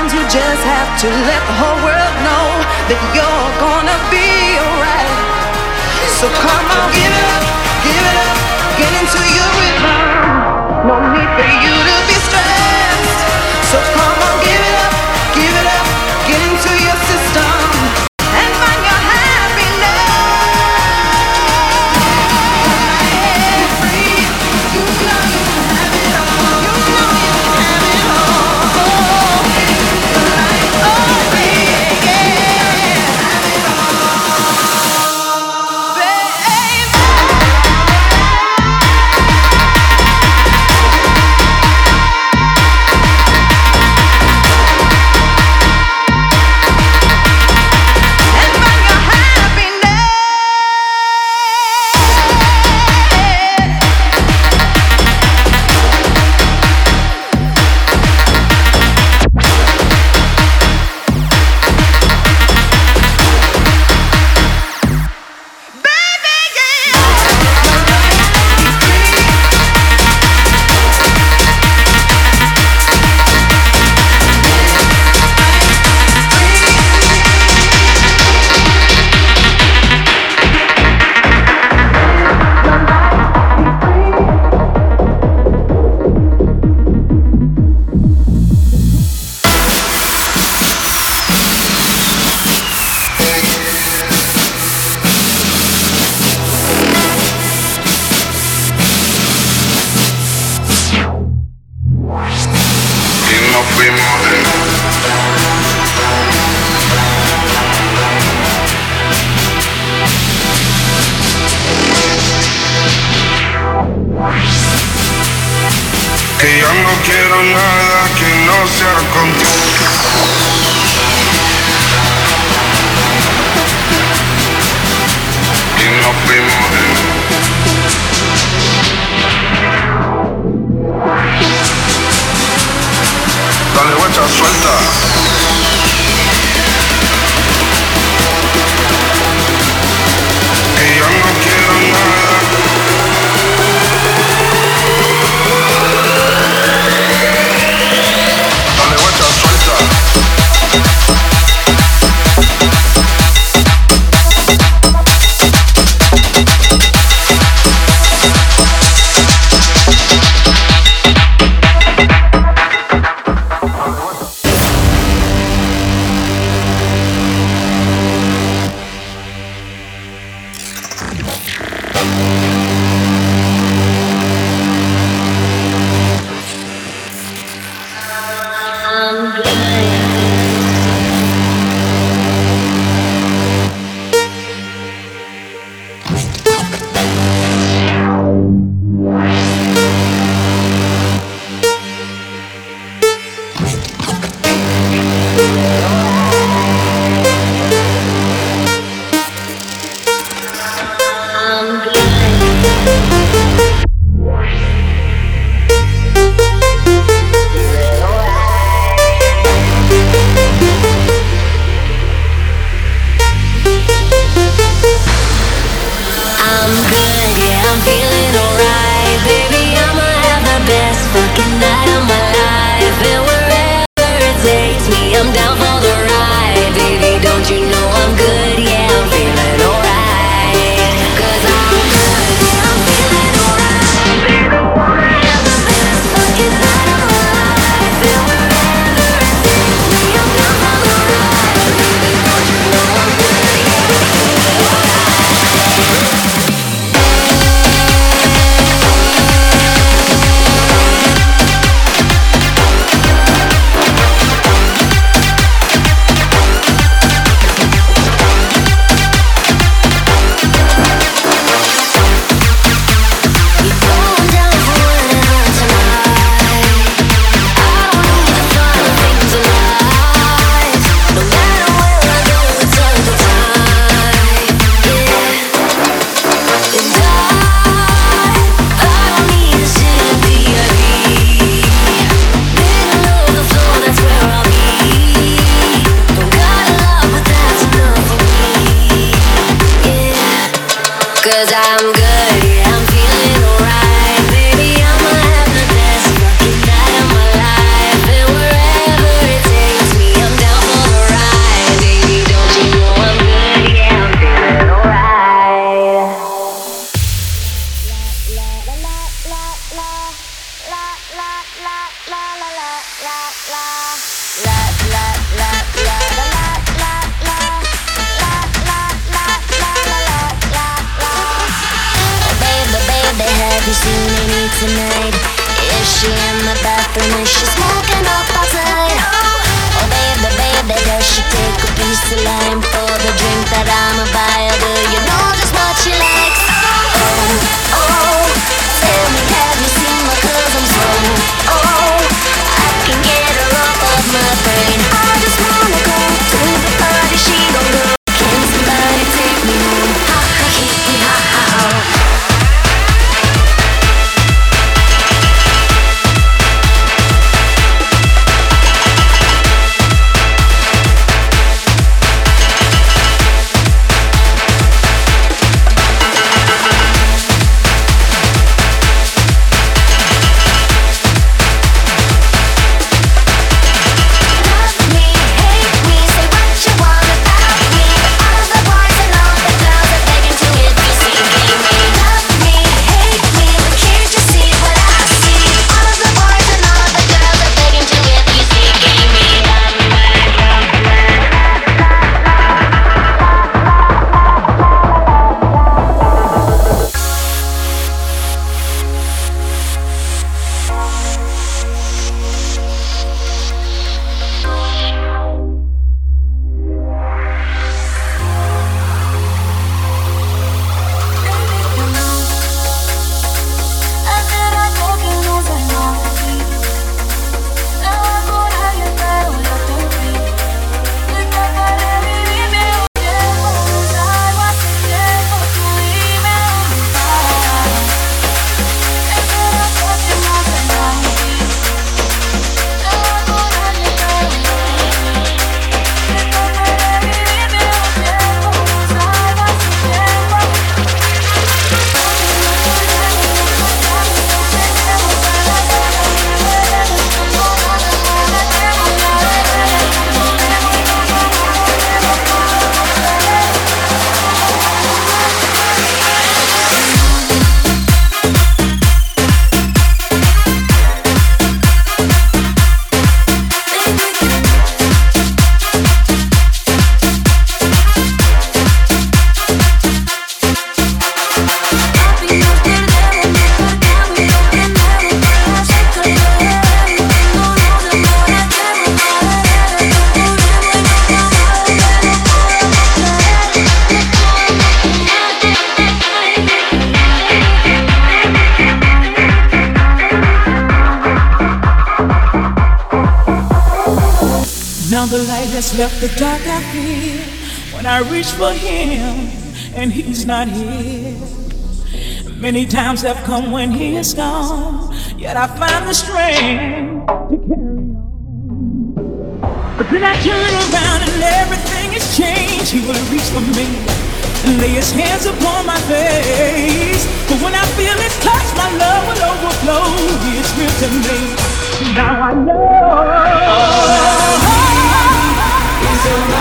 Sometimes you just have to let the whole world know that you're gonna be alright. So come on, give it up, give it up, get into your rhythm. No need for you to Many times have come when he is gone, yet I find the strength to carry on. But then I turn around and everything has changed. He will reach for me and lay his hands upon my face. But when I feel his touch, my love will overflow. He is real to me. Now I know. so